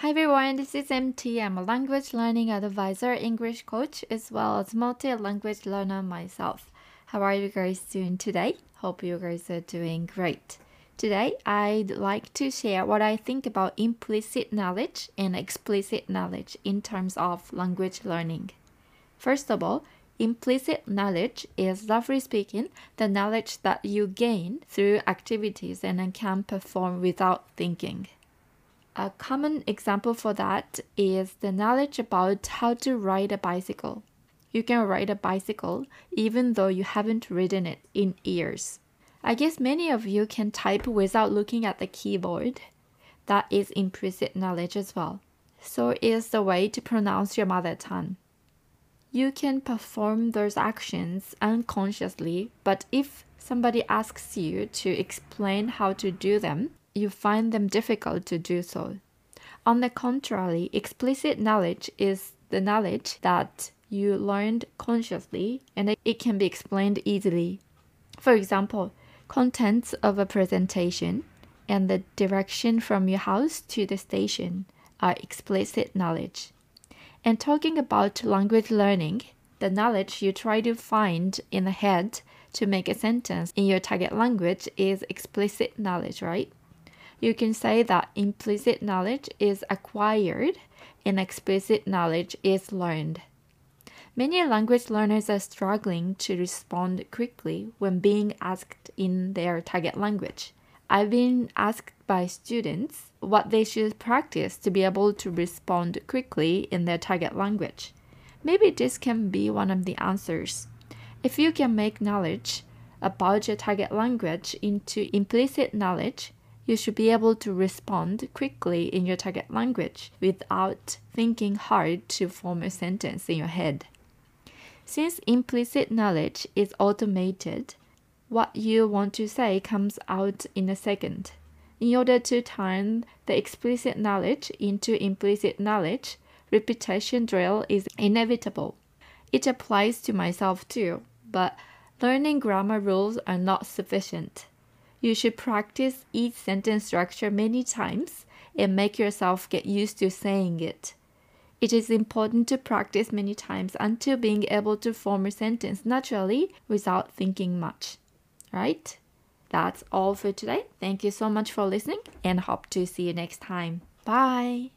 Hi everyone, this is MT. I'm a language learning advisor, English coach, as well as multi-language learner myself. How are you guys doing today? Hope you guys are doing great. Today, I'd like to share what I think about implicit knowledge and explicit knowledge in terms of language learning. First of all, implicit knowledge is roughly speaking the knowledge that you gain through activities and can perform without thinking. A common example for that is the knowledge about how to ride a bicycle. You can ride a bicycle even though you haven't ridden it in years. I guess many of you can type without looking at the keyboard. That is implicit knowledge as well. So is the way to pronounce your mother tongue. You can perform those actions unconsciously, but if somebody asks you to explain how to do them, you find them difficult to do so. On the contrary, explicit knowledge is the knowledge that you learned consciously and it can be explained easily. For example, contents of a presentation and the direction from your house to the station are explicit knowledge. And talking about language learning, the knowledge you try to find in the head to make a sentence in your target language is explicit knowledge, right? You can say that implicit knowledge is acquired and explicit knowledge is learned. Many language learners are struggling to respond quickly when being asked in their target language. I've been asked by students what they should practice to be able to respond quickly in their target language. Maybe this can be one of the answers. If you can make knowledge about your target language into implicit knowledge, you should be able to respond quickly in your target language without thinking hard to form a sentence in your head. Since implicit knowledge is automated, what you want to say comes out in a second. In order to turn the explicit knowledge into implicit knowledge, repetition drill is inevitable. It applies to myself too, but learning grammar rules are not sufficient. You should practice each sentence structure many times and make yourself get used to saying it. It is important to practice many times until being able to form a sentence naturally without thinking much. Right? That's all for today. Thank you so much for listening and hope to see you next time. Bye.